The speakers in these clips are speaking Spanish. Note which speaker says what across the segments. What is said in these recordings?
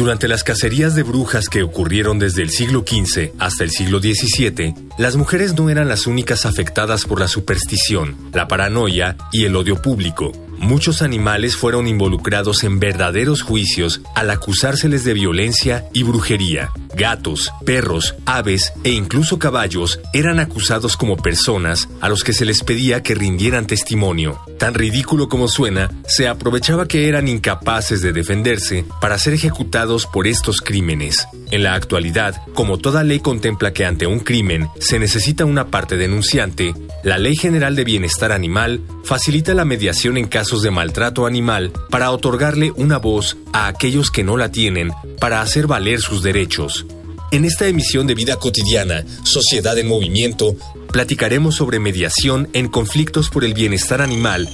Speaker 1: Durante las cacerías de brujas que ocurrieron desde el siglo XV hasta el siglo XVII, las mujeres no eran las únicas afectadas por la superstición, la paranoia y el odio público. Muchos animales fueron involucrados en verdaderos juicios al acusárseles de violencia y brujería. Gatos, perros, aves e incluso caballos eran acusados como personas a los que se les pedía que rindieran testimonio. Tan ridículo como suena, se aprovechaba que eran incapaces de defenderse para ser ejecutados por estos crímenes. En la actualidad, como toda ley contempla que ante un crimen se necesita una parte denunciante, la Ley General de Bienestar Animal facilita la mediación en casos de maltrato animal para otorgarle una voz a aquellos que no la tienen para hacer valer sus derechos. En esta emisión de Vida Cotidiana, Sociedad en Movimiento, platicaremos sobre mediación en conflictos por el bienestar animal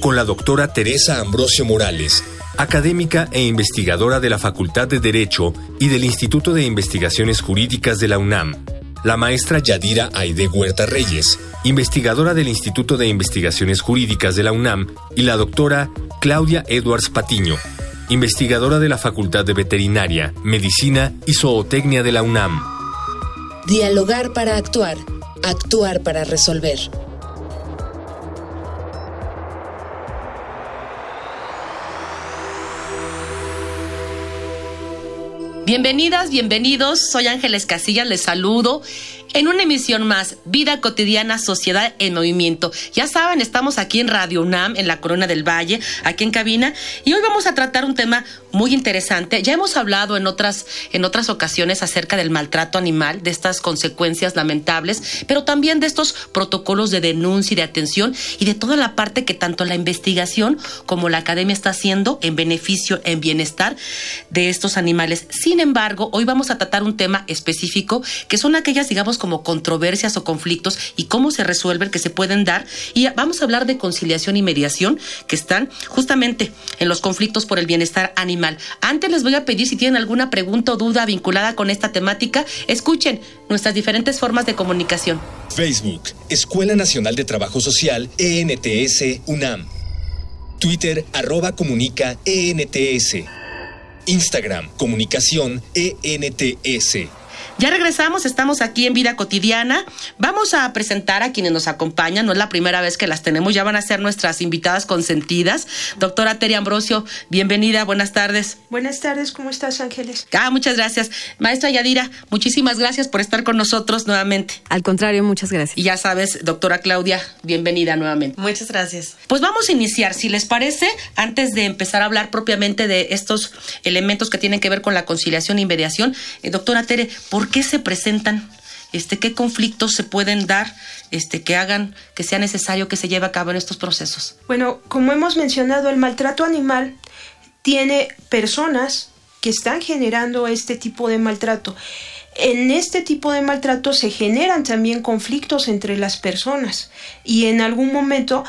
Speaker 1: con la doctora Teresa Ambrosio Morales, académica e investigadora de la Facultad de Derecho y del Instituto de Investigaciones Jurídicas de la UNAM, la maestra Yadira Aide Huerta Reyes, investigadora del Instituto de Investigaciones Jurídicas de la UNAM, y la doctora Claudia Edwards Patiño, investigadora de la Facultad de Veterinaria, Medicina y Zootecnia de la UNAM.
Speaker 2: Dialogar para actuar, actuar para resolver.
Speaker 3: Bienvenidas, bienvenidos. Soy Ángeles Casillas, les saludo en una emisión más, Vida Cotidiana, Sociedad en Movimiento. Ya saben, estamos aquí en Radio UNAM, en la Corona del Valle, aquí en cabina, y hoy vamos a tratar un tema muy interesante. Ya hemos hablado en otras, en otras ocasiones acerca del maltrato animal, de estas consecuencias lamentables, pero también de estos protocolos de denuncia y de atención y de toda la parte que tanto la investigación como la academia está haciendo en beneficio, en bienestar de estos animales. Sin embargo, hoy vamos a tratar un tema específico que son aquellas, digamos, como controversias o conflictos y cómo se resuelven, que se pueden dar. Y vamos a hablar de conciliación y mediación que están justamente en los conflictos por el bienestar animal. Antes les voy a pedir si tienen alguna pregunta o duda vinculada con esta temática, escuchen nuestras diferentes formas de comunicación.
Speaker 1: Facebook, Escuela Nacional de Trabajo Social, ENTS, UNAM. Twitter, arroba comunica, ENTS. Instagram, comunicación, ENTS.
Speaker 3: Ya regresamos, estamos aquí en Vida Cotidiana. Vamos a presentar a quienes nos acompañan, no es la primera vez que las tenemos, ya van a ser nuestras invitadas consentidas. Doctora Teri Ambrosio, bienvenida, buenas tardes.
Speaker 4: Buenas tardes, ¿cómo estás, Ángeles?
Speaker 3: Ah, muchas gracias. Maestra Yadira, muchísimas gracias por estar con nosotros nuevamente.
Speaker 5: Al contrario, muchas gracias.
Speaker 3: Y ya sabes, doctora Claudia, bienvenida nuevamente.
Speaker 6: Muchas gracias.
Speaker 3: Pues vamos a iniciar, si les parece, antes de empezar a hablar propiamente de estos elementos que tienen que ver con la conciliación y mediación. Eh, doctora Tere, ¿por ¿Por qué se presentan? Este, ¿Qué conflictos se pueden dar este, que hagan que sea necesario que se lleve a cabo en estos procesos?
Speaker 4: Bueno, como hemos mencionado, el maltrato animal tiene personas que están generando este tipo de maltrato. En este tipo de maltrato se generan también conflictos entre las personas y en algún momento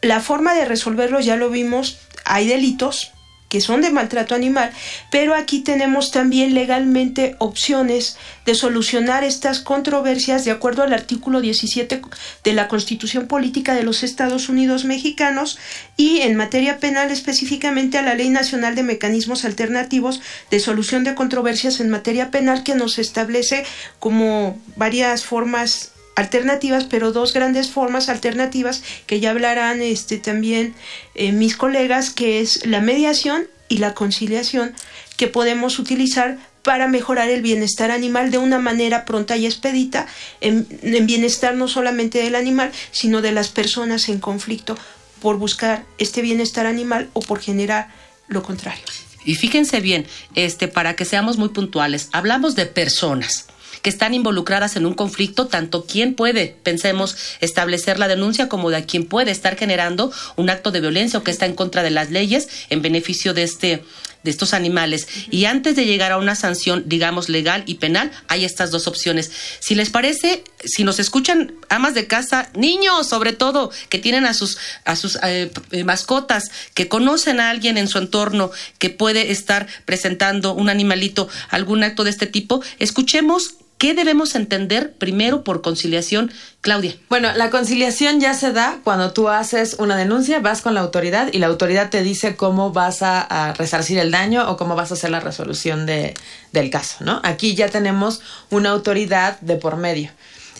Speaker 4: la forma de resolverlo ya lo vimos, hay delitos que son de maltrato animal, pero aquí tenemos también legalmente opciones de solucionar estas controversias de acuerdo al artículo 17 de la Constitución Política de los Estados Unidos Mexicanos y en materia penal específicamente a la Ley Nacional de Mecanismos Alternativos de Solución de Controversias en materia penal que nos establece como varias formas alternativas, pero dos grandes formas alternativas que ya hablarán este, también eh, mis colegas, que es la mediación y la conciliación que podemos utilizar para mejorar el bienestar animal de una manera pronta y expedita, en, en bienestar no solamente del animal, sino de las personas en conflicto por buscar este bienestar animal o por generar lo contrario.
Speaker 3: Y fíjense bien, este, para que seamos muy puntuales, hablamos de personas que están involucradas en un conflicto, tanto quien puede, pensemos, establecer la denuncia como de quien puede estar generando un acto de violencia o que está en contra de las leyes en beneficio de este de estos animales. Y antes de llegar a una sanción, digamos, legal y penal, hay estas dos opciones. Si les parece, si nos escuchan amas de casa, niños sobre todo, que tienen a sus, a sus eh, eh, mascotas, que conocen a alguien en su entorno que puede estar presentando un animalito, algún acto de este tipo, escuchemos ¿Qué debemos entender primero por conciliación, Claudia?
Speaker 5: Bueno, la conciliación ya se da cuando tú haces una denuncia, vas con la autoridad y la autoridad te dice cómo vas a, resarcir el daño o cómo vas a hacer la resolución de, del caso, ¿no? Aquí ya tenemos una autoridad de por medio.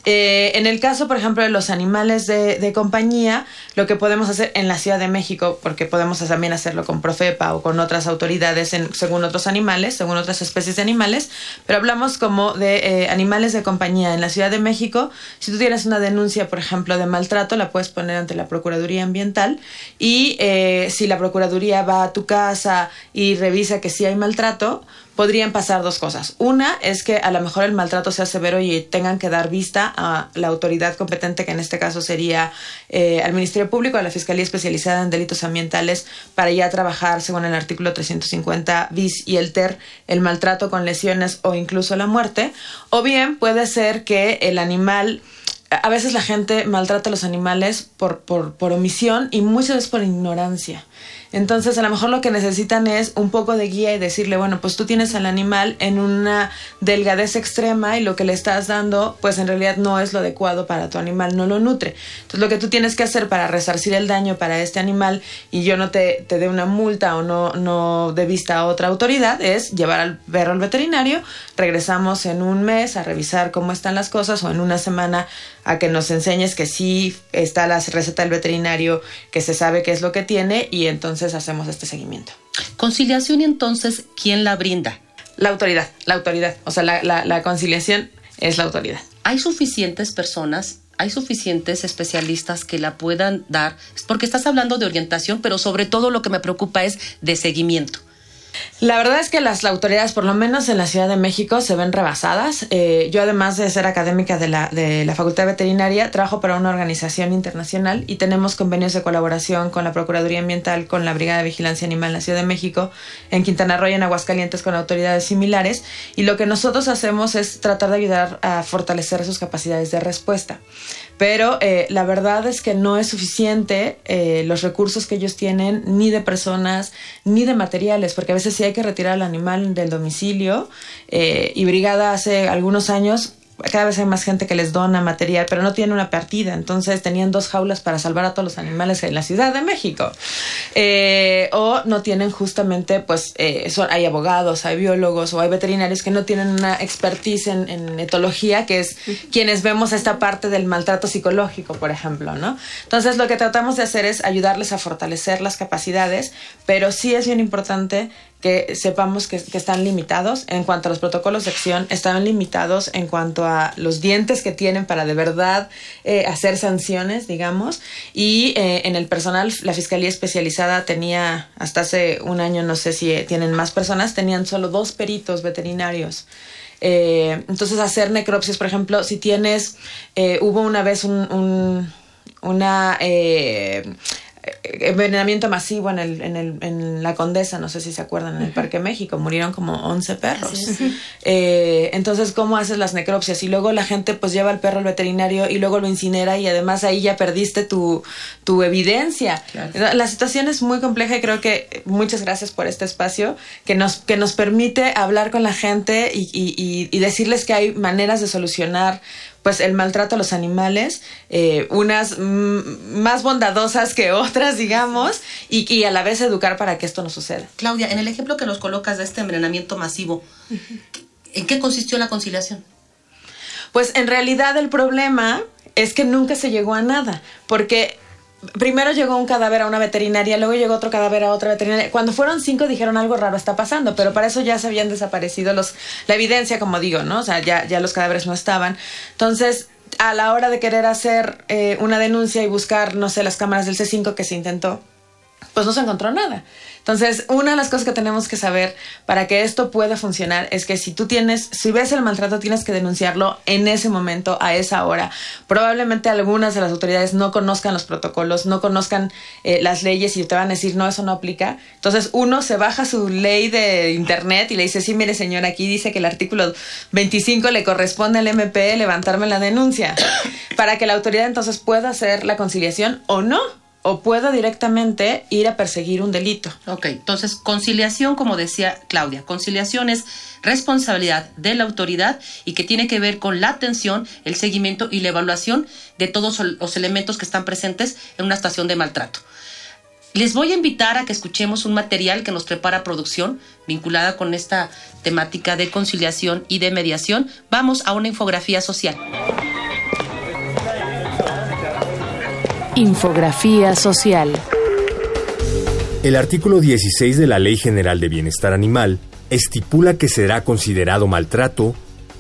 Speaker 5: Eh, en el caso, por ejemplo, de los animales de, compañía, lo que podemos hacer en la Ciudad de México, porque podemos también hacerlo con Profepa o con otras autoridades según otros animales, según otras especies de animales, pero hablamos como de eh, animales de compañía. En la Ciudad de México, si tú tienes una denuncia, por ejemplo, de maltrato, la puedes poner ante la Procuraduría Ambiental y eh, si la Procuraduría va a tu casa y revisa que sí hay maltrato, podrían pasar dos cosas. Una es que a lo mejor el maltrato sea severo y tengan que dar vista a la autoridad competente, que en este caso sería eh, al Ministerio Público, a la Fiscalía Especializada en Delitos Ambientales, para ya trabajar, según el artículo 350 bis y el TER, el maltrato con lesiones o incluso la muerte. O bien puede ser que el animal a veces la gente maltrata a los animales por, por, por omisión y muchas veces por ignorancia. Entonces, a lo mejor lo que necesitan es un poco de guía y decirle, bueno, pues tú tienes al animal en una delgadez extrema y lo que le estás dando, pues en realidad no es lo adecuado para tu animal, no lo nutre. Entonces, lo que tú tienes que hacer para resarcir el daño para este animal y yo no te, te dé una multa o no, no de vista a otra autoridad es llevar al perro al veterinario, regresamos en un mes a revisar cómo están las cosas o en una semana a que nos enseñes que sí está la receta del veterinario, que se sabe qué es lo que tiene y entonces hacemos este seguimiento.
Speaker 3: Conciliación y entonces, ¿quién la brinda?
Speaker 5: La autoridad, la autoridad. O sea, la, la conciliación es la autoridad.
Speaker 3: ¿Hay suficientes personas hay suficientes especialistas que la puedan dar, porque estás hablando de orientación, pero sobre todo lo que me preocupa es de seguimiento.
Speaker 5: La verdad es que las autoridades, por lo menos en la Ciudad de México, se ven rebasadas. Eh, yo, además de ser académica de la, de la Facultad de Veterinaria, trabajo para una organización internacional y tenemos convenios de colaboración con la Procuraduría Ambiental, con la Brigada de Vigilancia Animal en la Ciudad de México, en Quintana Roo y en Aguascalientes con autoridades similares. Y lo que nosotros hacemos es tratar de ayudar a fortalecer sus capacidades de respuesta pero eh, la verdad es que no es suficiente eh, los recursos que ellos tienen, ni de personas, ni de materiales, porque a veces sí hay que retirar al animal del domicilio. Eh, y Brigada hace algunos años cada vez hay más gente que les dona material, pero no tiene una partida. Entonces tenían dos jaulas para salvar a todos los animales en la Ciudad de México. Eh, o no tienen justamente, pues, eh, son, hay abogados, hay biólogos o hay veterinarios que no tienen una expertise en, en, etología, que es quienes vemos esta parte del maltrato psicológico, por ejemplo, ¿no? Entonces lo que tratamos de hacer es ayudarles a fortalecer las capacidades, pero sí es bien importante que sepamos que, están limitados en cuanto a los protocolos de acción, están limitados en cuanto a los dientes que tienen para de verdad eh, hacer sanciones, digamos, y eh, en el personal, la Fiscalía Especializada tenía, hasta hace un año, no sé si tienen más personas, tenían solo dos peritos veterinarios. Eh, entonces, hacer necropsias, por ejemplo, si tienes, hubo una vez un, una envenenamiento masivo en, el, en, el, en la Condesa, no sé si se acuerdan, en el Parque México, murieron como 11 perros. Eh, entonces, ¿cómo haces las necropsias? Y luego la gente pues lleva al perro al veterinario y luego lo incinera y además ahí ya perdiste tu, tu evidencia. La situación es muy compleja y creo que muchas gracias por este espacio que nos, que nos permite hablar con la gente y, y, y decirles que hay maneras de solucionar pues el maltrato a los animales, eh, unas más bondadosas que otras, digamos, y, a la vez educar para que esto no suceda.
Speaker 3: Claudia, en el ejemplo que nos colocas de este envenenamiento masivo, ¿en qué consistió la conciliación?
Speaker 5: Pues en realidad el problema es que nunca se llegó a nada, porque primero llegó un cadáver a una veterinaria, luego llegó otro cadáver a otra veterinaria. Cuando fueron cinco dijeron algo raro está pasando, pero para eso ya se habían desaparecido los, la evidencia, como digo, ¿no? O sea, ya, ya los cadáveres no estaban. Entonces, a la hora de querer hacer eh, una denuncia y buscar, no sé, las cámaras del C5 que se intentó, pues no se encontró nada. Entonces, una de las cosas que tenemos que saber para que esto pueda funcionar es que si tú tienes, si ves el maltrato, tienes que denunciarlo en ese momento, a esa hora. Probablemente algunas de las autoridades no conozcan los protocolos, no conozcan eh, las leyes y te van a decir, no, eso no aplica. Entonces, uno se baja su ley de internet y le dice, sí, mire, señor, aquí dice que el artículo 25 le corresponde al MP levantarme la denuncia para que la autoridad entonces pueda hacer la conciliación o no o pueda directamente ir a perseguir un delito.
Speaker 3: Ok, entonces conciliación, como decía Claudia, conciliación es responsabilidad de la autoridad y que tiene que ver con la atención, el seguimiento y la evaluación de todos los elementos que están presentes en una estación de maltrato. Les voy a invitar a que escuchemos un material que nos prepara producción vinculada con esta temática de conciliación y de mediación. Vamos a una infografía social.
Speaker 2: Infografía social.
Speaker 1: El artículo 16 de la Ley General de Bienestar Animal estipula que será considerado maltrato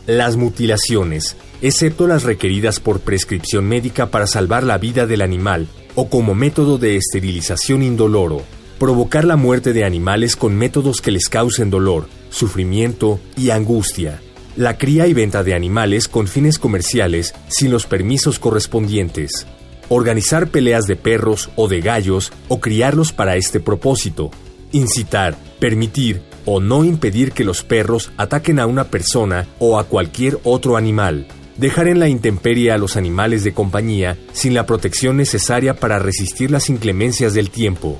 Speaker 1: las mutilaciones, excepto las requeridas por prescripción médica para salvar la vida del animal o como método de esterilización indoloro, provocar la muerte de animales con métodos que les causen dolor, sufrimiento y angustia, la cría y venta de animales con fines comerciales sin los permisos correspondientes, organizar peleas de perros o de gallos o criarlos para este propósito, incitar, permitir o no impedir que los perros ataquen a una persona o a cualquier otro animal, dejar en la intemperie a los animales de compañía sin la protección necesaria para resistir las inclemencias del tiempo,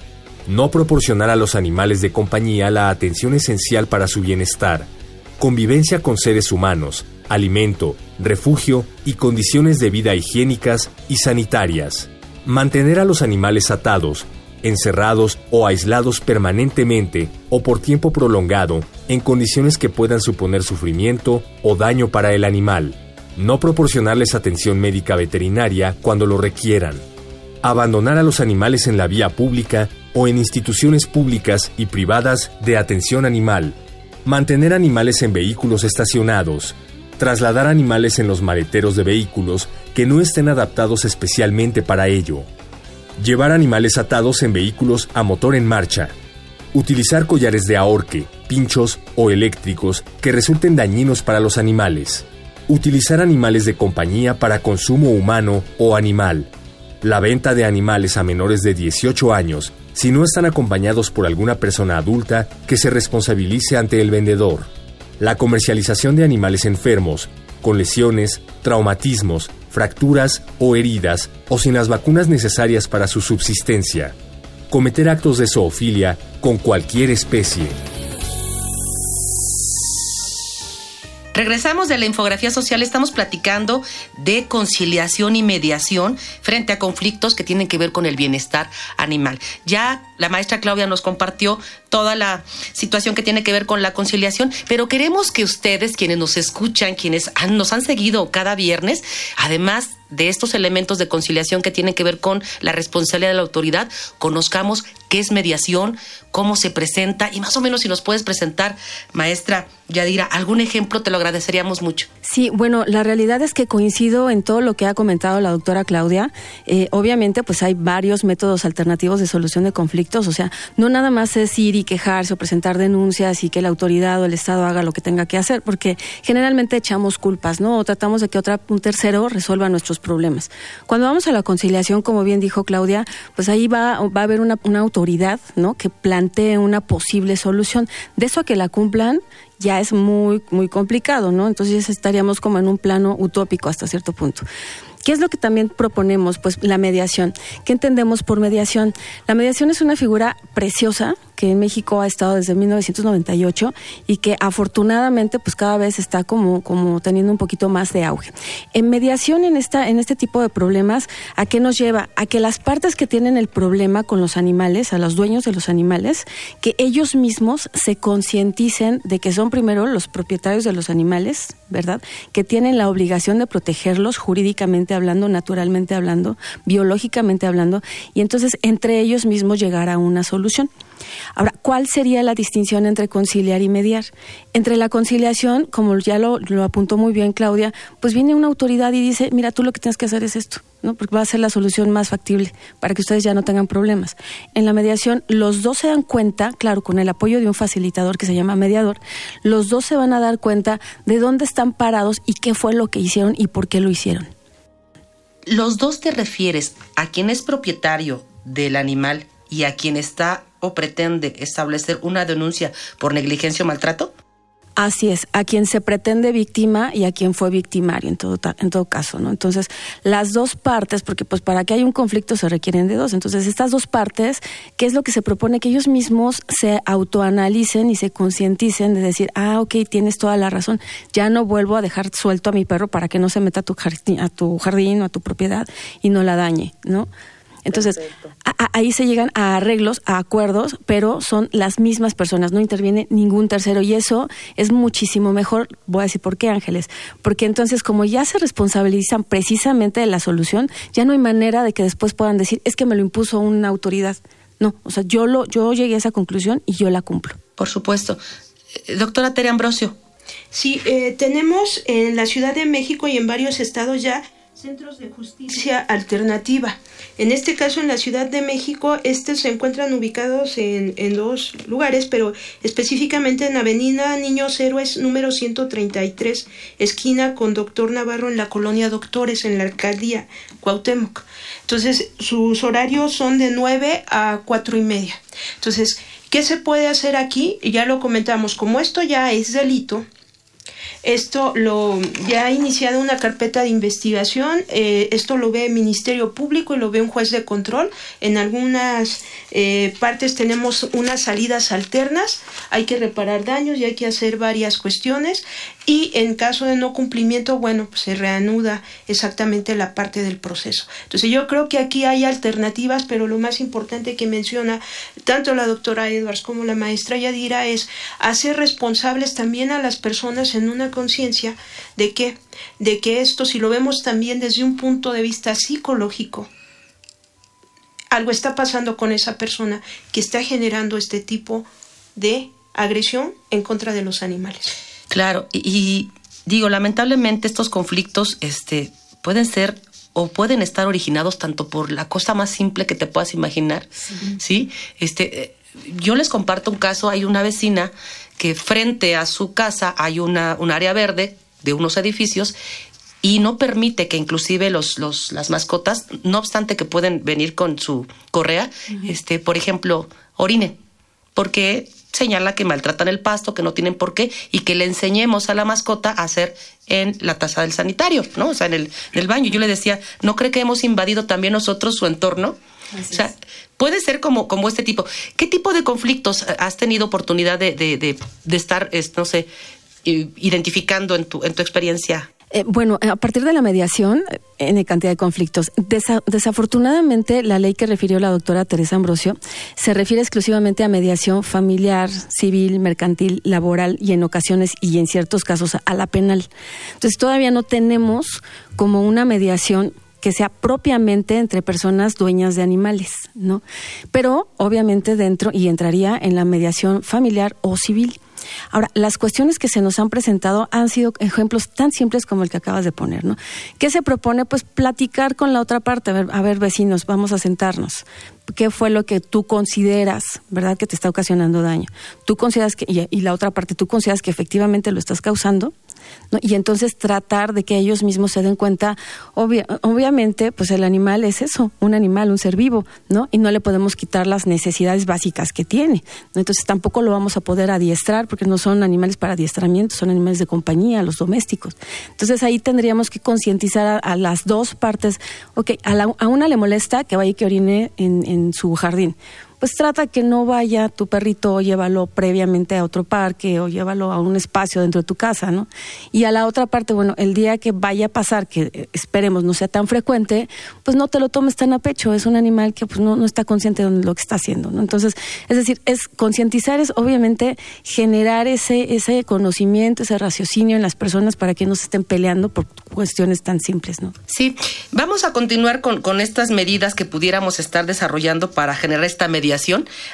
Speaker 1: no proporcionar a los animales de compañía la atención esencial para su bienestar, convivencia con seres humanos, alimento, refugio y condiciones de vida higiénicas y sanitarias. Mantener a los animales atados, encerrados o aislados permanentemente o por tiempo prolongado en condiciones que puedan suponer sufrimiento o daño para el animal. No proporcionarles atención médica veterinaria cuando lo requieran. Abandonar a los animales en la vía pública o en instituciones públicas y privadas de atención animal. Mantener animales en vehículos estacionados, trasladar animales en los maleteros de vehículos que no estén adaptados especialmente para ello, llevar animales atados en vehículos a motor en marcha, utilizar collares de ahorque, pinchos o eléctricos que resulten dañinos para los animales, utilizar animales de compañía para consumo humano o animal, la venta de animales a menores de 18 años si no están acompañados por alguna persona adulta que se responsabilice ante el vendedor, la comercialización de animales enfermos, con lesiones, traumatismos, fracturas o heridas o sin las vacunas necesarias para su subsistencia. Cometer actos de zoofilia con cualquier especie.
Speaker 3: Regresamos de la infografía social, estamos platicando de conciliación y mediación frente a conflictos que tienen que ver con el bienestar animal. Ya la maestra Claudia nos compartió toda la situación que tiene que ver con la conciliación, pero queremos que ustedes, quienes nos escuchan, quienes nos han seguido cada viernes, además de estos elementos de conciliación que tienen que ver con la responsabilidad de la autoridad, conozcamos qué es mediación, cómo se presenta y más o menos si nos puedes presentar, maestra Yadira, algún ejemplo te lo agradeceríamos mucho.
Speaker 6: Sí, bueno, la realidad es que coincido en todo lo que ha comentado la doctora Claudia. Eh, obviamente, pues hay varios métodos alternativos de solución de conflictos, o sea, no nada más es ir y quejarse o presentar denuncias y que la autoridad o el Estado haga lo que tenga que hacer, porque generalmente echamos culpas, ¿no? O tratamos de que otra, un tercero resuelva nuestros problemas. Cuando vamos a la conciliación, como bien dijo Claudia, pues ahí va, va a haber una, una autoridad, ¿no? Que plantee una posible solución. De eso a que la cumplan, ya es muy, muy complicado, ¿no? Entonces estaríamos como en un plano utópico hasta cierto punto. ¿Qué es lo que también proponemos? Pues la mediación. ¿Qué entendemos por mediación? La mediación es una figura preciosa que en México ha estado desde 1998 y que afortunadamente pues cada vez está como, como teniendo un poquito más de auge. En mediación en, esta, en este tipo de problemas, ¿a qué nos lleva? A que las partes que tienen el problema con los animales, a los dueños de los animales, que ellos mismos se concienticen de que son primero los propietarios de los animales, ¿verdad? Que tienen la obligación de protegerlos jurídicamente hablando, naturalmente hablando, biológicamente hablando, y entonces entre ellos mismos llegar a una solución. Ahora, ¿cuál sería la distinción entre conciliar y mediar? Entre la conciliación, como ya lo, apuntó muy bien Claudia, pues viene una autoridad y dice, mira, tú lo que tienes que hacer es esto, ¿no? Porque va a ser la solución más factible para que ustedes ya no tengan problemas. En la mediación, los dos se dan cuenta, claro, con el apoyo de un facilitador que se llama mediador, los dos se van a dar cuenta de dónde están parados y qué fue lo que hicieron y por qué lo hicieron.
Speaker 3: ¿Los dos te refieres a quien es propietario del animal y a quien está o pretende establecer una denuncia por negligencia o maltrato?
Speaker 6: Así es, a quien se pretende víctima y a quien fue victimario en todo, en todo caso, ¿no? Entonces, las dos partes, porque pues para que haya un conflicto se requieren de dos, entonces estas dos partes, ¿qué es lo que se propone? Que ellos mismos se autoanalicen y se concienticen de decir, ah, ok, tienes toda la razón, ya no vuelvo a dejar suelto a mi perro para que no se meta a tu jardín, a tu jardín o a tu propiedad y no la dañe, ¿no? Entonces, ahí se llegan a arreglos, a acuerdos, pero son las mismas personas, no interviene ningún tercero y eso es muchísimo mejor. Voy a decir por qué, Ángeles, porque entonces como ya se responsabilizan precisamente de la solución, ya no hay manera de que después puedan decir, es que me lo impuso una autoridad. No, o sea, yo lo yo llegué a esa conclusión y yo la cumplo.
Speaker 3: Por supuesto. Eh, doctora Tere Ambrosio.
Speaker 4: Sí, eh, tenemos en la Ciudad de México y en varios estados ya centros de justicia alternativa. En este caso, en la Ciudad de México, estos se encuentran ubicados en, en, dos lugares, pero específicamente en Avenida Niños Héroes número 133, esquina con Doctor Navarro en la colonia Doctores, en la alcaldía Cuauhtémoc. Entonces, sus horarios son de 9 a 4 y media. Entonces, ¿qué se puede hacer aquí? Ya lo comentamos, como esto ya es delito, esto lo ya ha iniciado una carpeta de investigación. Eh, esto lo ve el Ministerio Público y lo ve un juez de control. En algunas eh, partes tenemos unas salidas alternas. Hay que reparar daños y hay que hacer varias cuestiones. Y en caso de no cumplimiento, bueno, pues se reanuda exactamente la parte del proceso. Entonces yo creo que aquí hay alternativas, pero lo más importante que menciona tanto la doctora Edwards como la maestra Yadira es hacer responsables también a las personas en una conciencia de que, de que esto, si lo vemos también desde un punto de vista psicológico, algo está pasando con esa persona que está generando este tipo de agresión en contra de los animales.
Speaker 3: Claro, y, digo, lamentablemente estos conflictos este, pueden ser o pueden estar originados tanto por la cosa más simple que te puedas imaginar, ¿sí? Este, eh, yo les comparto un caso, hay una vecina que frente a su casa hay una, un área verde de unos edificios y no permite que inclusive los, los, las mascotas, no obstante que pueden venir con su correa, este, por ejemplo, orinen, porque señala que maltratan el pasto, que no tienen por qué, y que le enseñemos a la mascota a hacer en la taza del sanitario, ¿no? O sea, en el, en el baño. Yo le decía, ¿no cree que hemos invadido también nosotros su entorno? o sea, puede ser como, como este tipo. ¿Qué tipo de conflictos has tenido oportunidad de, de, de, de estar, no sé, identificando en tu, en tu experiencia?
Speaker 6: Eh, bueno, a partir de la mediación, en cantidad de conflictos. desafortunadamente, la ley que refirió la doctora Teresa Ambrosio se refiere exclusivamente a mediación familiar, civil, mercantil, laboral y en ocasiones y en ciertos casos a la penal. Entonces, todavía no tenemos como una mediación que sea propiamente entre personas dueñas de animales, ¿no? Pero obviamente dentro y entraría en la mediación familiar o civil. Ahora, las cuestiones que se nos han presentado han sido ejemplos tan simples como el que acabas de poner, ¿no? ¿Qué se propone? Pues platicar con la otra parte, a ver, a ver vecinos, vamos a sentarnos. ¿Qué fue lo que tú consideras, verdad, que te está ocasionando daño? Tú consideras que, y, y la otra parte, tú consideras que efectivamente lo estás causando, y entonces tratar de que ellos mismos se den cuenta, obviamente, pues el animal es eso, un animal, un ser vivo, ¿no? Y no le podemos quitar las necesidades básicas que tiene. Entonces tampoco lo vamos a poder adiestrar porque no son animales para adiestramiento, son animales de compañía, los domésticos. Entonces ahí tendríamos que concientizar a, las dos partes, ok, a, una le molesta que vaya y que orine en su jardín pues trata que no vaya tu perrito, o llévalo previamente a otro parque o llévalo a un espacio dentro de tu casa, ¿no? Y a la otra parte, bueno, el día que vaya a pasar, que eh, esperemos no sea tan frecuente, pues no te lo tomes tan a pecho, es un animal que pues no, no está consciente de lo que está haciendo, ¿no? Entonces, es decir, es concientizar, es obviamente generar ese, ese conocimiento, ese raciocinio en las personas para que no se estén peleando por cuestiones tan simples, ¿no?
Speaker 3: Sí, vamos a continuar con, con estas medidas que pudiéramos estar desarrollando para generar esta mediación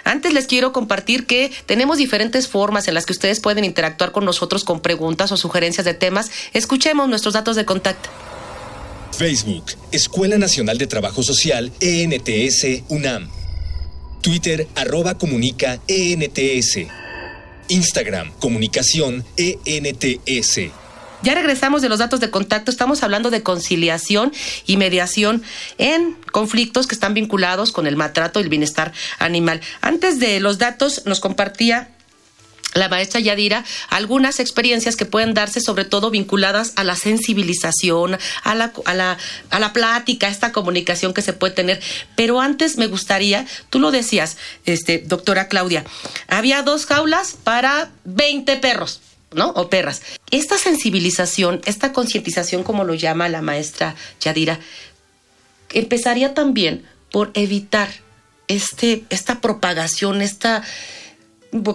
Speaker 3: Antes les quiero compartir que tenemos diferentes formas en las que ustedes pueden interactuar con nosotros con preguntas o sugerencias de temas. Escuchemos nuestros datos de contacto.
Speaker 1: Facebook, Escuela Nacional de Trabajo Social, ENTS, UNAM. Twitter, arroba comunica, ENTS. Instagram, comunicación, ENTS.
Speaker 3: Ya regresamos de los datos de contacto, estamos hablando de conciliación y mediación en conflictos que están vinculados con el maltrato y el bienestar animal. Antes de los datos nos compartía la maestra Yadira algunas experiencias que pueden darse sobre todo vinculadas a la sensibilización, a la, a la, a la plática, a esta comunicación que se puede tener. Pero antes me gustaría, tú lo decías, este, doctora Claudia, había dos jaulas para 20 perros. ¿No? O perras. Esta sensibilización, esta concientización, como lo llama la maestra Yadira, empezaría también por evitar este, esta propagación, esta,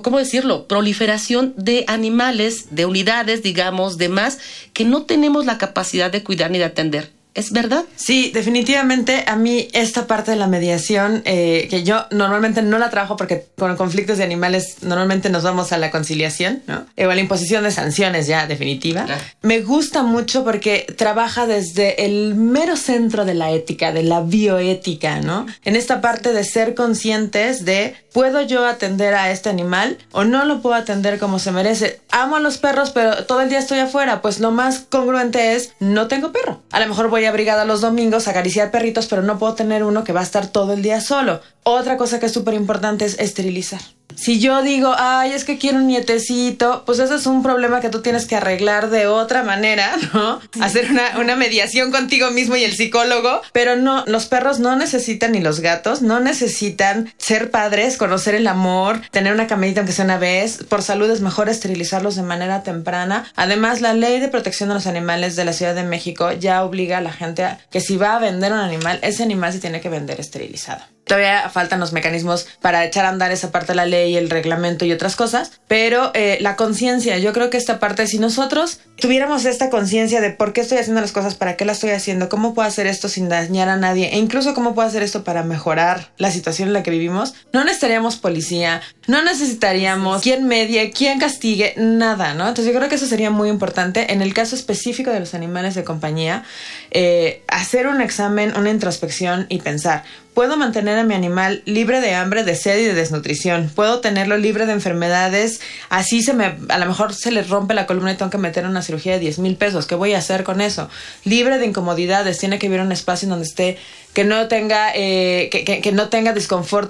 Speaker 3: ¿cómo decirlo? Proliferación de animales, de unidades, digamos, de más, que no tenemos la capacidad de cuidar ni de atender. ¿Es verdad?
Speaker 5: Sí, definitivamente a mí esta parte de la mediación, eh, que yo normalmente no la trabajo porque con conflictos de animales normalmente nos vamos a la conciliación, ¿no? Eh, o a la imposición de sanciones ya definitiva. Me gusta mucho porque trabaja desde el mero centro de la ética, de la bioética, ¿no? En esta parte de ser conscientes de, ¿puedo yo atender a este animal o no lo puedo atender como se merece? Amo a los perros, pero todo el día estoy afuera. Pues lo más congruente es, no tengo perro. A lo mejor voy a brigada los domingos a acariciar perritos, pero no puedo tener uno que va a estar todo el día solo. Otra cosa que es súper importante es esterilizar. Si yo digo, ay, es que quiero un nietecito, pues eso es un problema que tú tienes que arreglar de otra manera, ¿no? Hacer una, una, mediación contigo mismo y el psicólogo. Pero no, los perros no necesitan, ni los gatos, no necesitan ser padres, conocer el amor, tener una camerita aunque sea una vez. Por salud es mejor esterilizarlos de manera temprana. Además, la ley de protección de los animales de la Ciudad de México ya obliga a la gente a que si va a vender un animal, ese animal se tiene que vender esterilizado. Todavía faltan los mecanismos para echar a andar esa parte de la ley, el reglamento y otras cosas, pero eh, la conciencia, yo creo que esta parte, si nosotros tuviéramos esta conciencia de por qué estoy haciendo las cosas, para qué las estoy haciendo, cómo puedo hacer esto sin dañar a nadie, e incluso cómo puedo hacer esto para mejorar la situación en la que vivimos, no necesitaríamos policía, no necesitaríamos quien medie, quien castigue, nada, ¿no? Entonces yo creo que eso sería muy importante en el caso específico de los animales de compañía, eh, hacer un examen, una introspección y pensar, Puedo mantener a mi animal libre de hambre, de sed y de desnutrición. Puedo tenerlo libre de enfermedades. Así se me, a lo mejor se le rompe la columna y tengo que meter una cirugía de 10 mil pesos. ¿Qué voy a hacer con eso? Libre de incomodidades. Tiene que vivir un espacio en donde esté, que no tenga, eh, que, que, no tenga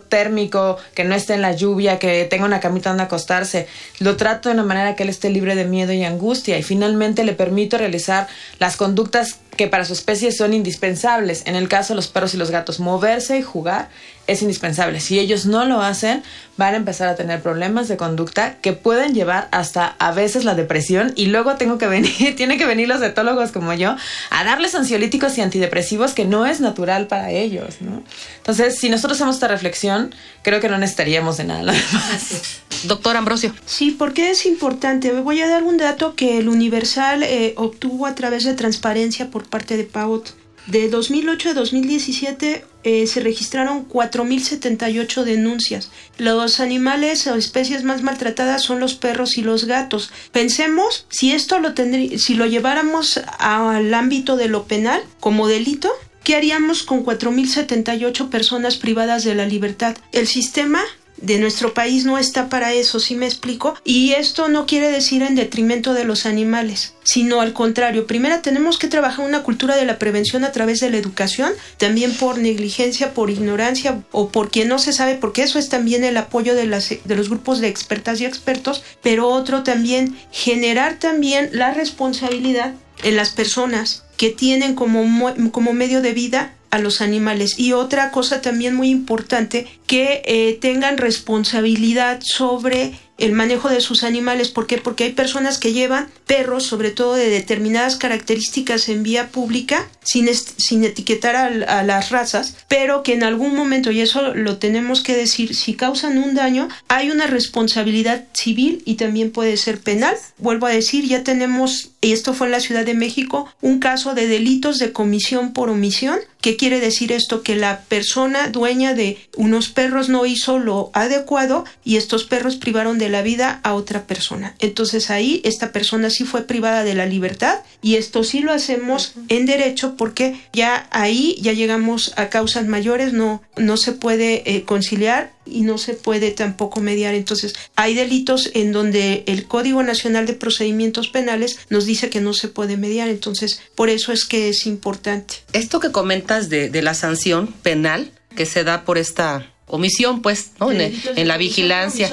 Speaker 5: térmico, que no esté en la lluvia, que tenga una camita donde acostarse. Lo trato de una manera que él esté libre de miedo y angustia. Y finalmente le permito realizar las conductas que para su especie son indispensables. En el caso de los perros y los gatos, moverse y jugar es indispensable. Si ellos no lo hacen, van a empezar a tener problemas de conducta que pueden llevar hasta a veces la depresión y luego tengo que venir, tienen que venir los etólogos como yo a darles ansiolíticos y antidepresivos que no es natural para ellos, ¿no? Entonces, si nosotros hacemos esta reflexión, creo que no necesitaríamos de nada más.
Speaker 3: Doctor Ambrosio.
Speaker 4: Sí, porque es importante. Voy a dar un dato que el Universal eh, obtuvo a través de transparencia por parte de PAUT. De 2008 a 2017 eh, se registraron 4.078 denuncias. Los animales o especies más maltratadas son los perros y los gatos. Pensemos si esto lo si lo lleváramos al ámbito de lo penal como delito, ¿qué haríamos con 4.078 personas privadas de la libertad? El sistema de nuestro país no está para eso, ¿sí me explico? Y esto no quiere decir en detrimento de los animales, sino al contrario. Primero tenemos que trabajar una cultura de la prevención a través de la educación, también por negligencia, por ignorancia o porque no se sabe, porque eso es también el apoyo de, de los grupos de expertas y expertos, pero otro también generar también la responsabilidad en las personas que tienen como, como medio de vida a los animales. Y otra cosa también muy importante, que eh, tengan responsabilidad sobre el manejo de sus animales. ¿Por qué? Porque hay personas que llevan perros, sobre todo de determinadas características en vía pública, sin, sin etiquetar a, a, las razas, pero que en algún momento, y eso lo tenemos que decir, si causan un daño, hay una responsabilidad civil y también puede ser penal. Vuelvo a decir, ya tenemos y esto fue en la Ciudad de México, un caso de delitos de comisión por omisión. ¿Qué quiere decir esto? Que la persona dueña de unos perros no hizo lo adecuado y estos perros privaron de la vida a otra persona. Entonces ahí esta persona sí fue privada de la libertad y esto sí lo hacemos en derecho porque ya ahí ya llegamos a causas mayores, no, no se puede eh, conciliar y no se puede tampoco mediar. Entonces, hay delitos en donde el Código Nacional de Procedimientos Penales nos dice que no se puede mediar. Entonces, por eso es que es importante.
Speaker 3: Esto que comentas de, de la sanción penal que se da por esta omisión, pues, ¿no? en, la vigilancia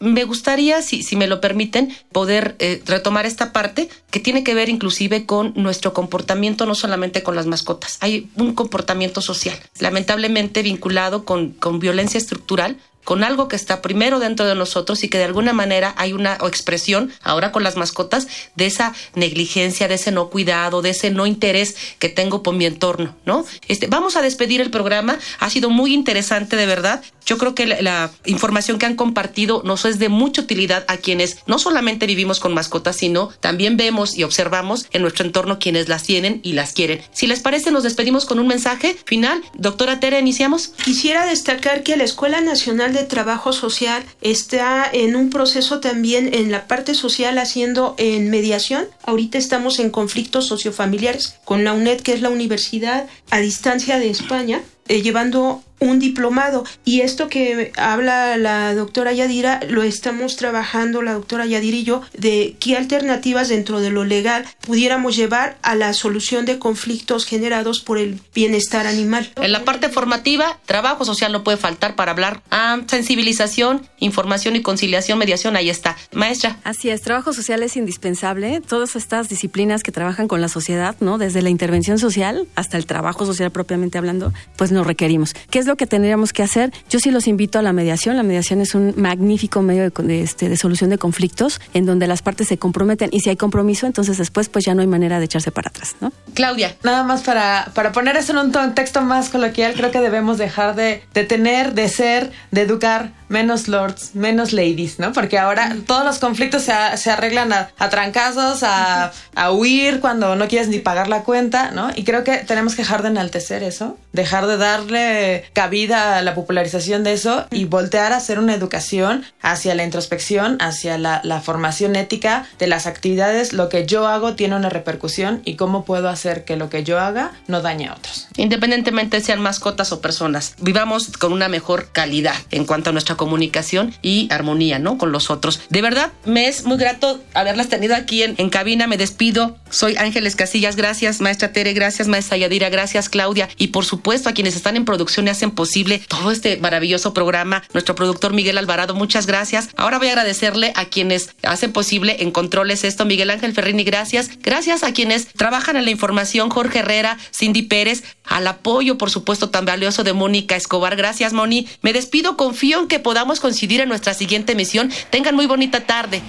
Speaker 3: me gustaría, si, si me lo permiten, poder eh, retomar esta parte que tiene que ver inclusive con nuestro comportamiento, no solamente con las mascotas. Hay un comportamiento social, lamentablemente vinculado con, con violencia estructural, con algo que está primero dentro de nosotros y que de alguna manera hay una expresión ahora con las mascotas de esa negligencia, de ese no cuidado, de ese no interés que tengo por mi entorno, ¿no? Este, vamos a despedir el programa, ha sido muy interesante de verdad. Yo creo que la, información que han compartido nos es de mucha utilidad a quienes no solamente vivimos con mascotas, sino también vemos y observamos en nuestro entorno quienes las tienen y las quieren. Si les parece, nos despedimos con un mensaje final. Doctora Tere, iniciamos.
Speaker 4: Quisiera destacar que la Escuela Nacional de Trabajo Social está en un proceso también en la parte social haciendo en mediación. Ahorita estamos en conflictos sociofamiliares con la UNED, que es la Universidad a Distancia de España, eh, llevando un diplomado. Y esto que habla la doctora Yadira, lo estamos trabajando la doctora Yadira y yo, de qué alternativas dentro de lo legal pudiéramos llevar a la solución de conflictos generados por el bienestar animal.
Speaker 3: En la parte formativa, trabajo social no puede faltar para hablar. Ah, sensibilización, información y conciliación, mediación, ahí está. Maestra.
Speaker 6: Así es, trabajo social es indispensable. Todas estas disciplinas que trabajan con la sociedad, ¿no? Desde la intervención social hasta el trabajo social propiamente hablando, pues nos requerimos. ¿Qué es lo que tendríamos que hacer? Yo sí los invito a la mediación. La mediación es un magnífico medio de, este, de solución de conflictos en donde las partes se comprometen y si hay compromiso, entonces después pues ya no hay manera de echarse para atrás, ¿no?
Speaker 3: Claudia.
Speaker 5: Nada más para, para poner eso en un contexto más coloquial, creo que debemos dejar de, de tener, de ser, de educar menos lords, menos ladies, ¿no? Porque ahora todos los conflictos se, se arreglan a, a trancazos, a, a, huir cuando no quieres ni pagar la cuenta, ¿no? Y creo que tenemos que dejar de enaltecer eso, dejar de darle cabida a la popularización de eso y voltear a hacer una educación hacia la introspección, hacia la, la formación ética de las actividades. Lo que yo hago tiene una repercusión y cómo puedo hacer que lo que yo haga no dañe a otros.
Speaker 3: Independientemente sean mascotas o personas, vivamos con una mejor calidad en cuanto a nuestra comunicación y armonía, ¿no? Con los otros. De verdad, me es muy grato haberlas tenido aquí en, cabina. Me despido. Soy Ángeles Casillas. Gracias, maestra Tere. Gracias, maestra Yadira. Gracias, Claudia. Y por supuesto, a quienes están en producción y hacen posible todo este maravilloso programa. Nuestro productor Miguel Alvarado, muchas gracias. Ahora voy a agradecerle a quienes hacen posible en controles esto. Miguel Ángel Ferrini, gracias. Gracias a quienes trabajan en la información. Jorge Herrera, Cindy Pérez. Al apoyo, por supuesto, tan valioso de Mónica Escobar. Gracias, Moni. Me despido. Confío en que podamos coincidir en nuestra siguiente emisión. Tengan muy bonita tarde.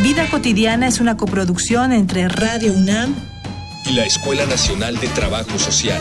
Speaker 2: Vida cotidiana es una coproducción entre Radio UNAM
Speaker 1: y la Escuela Nacional de Trabajo Social.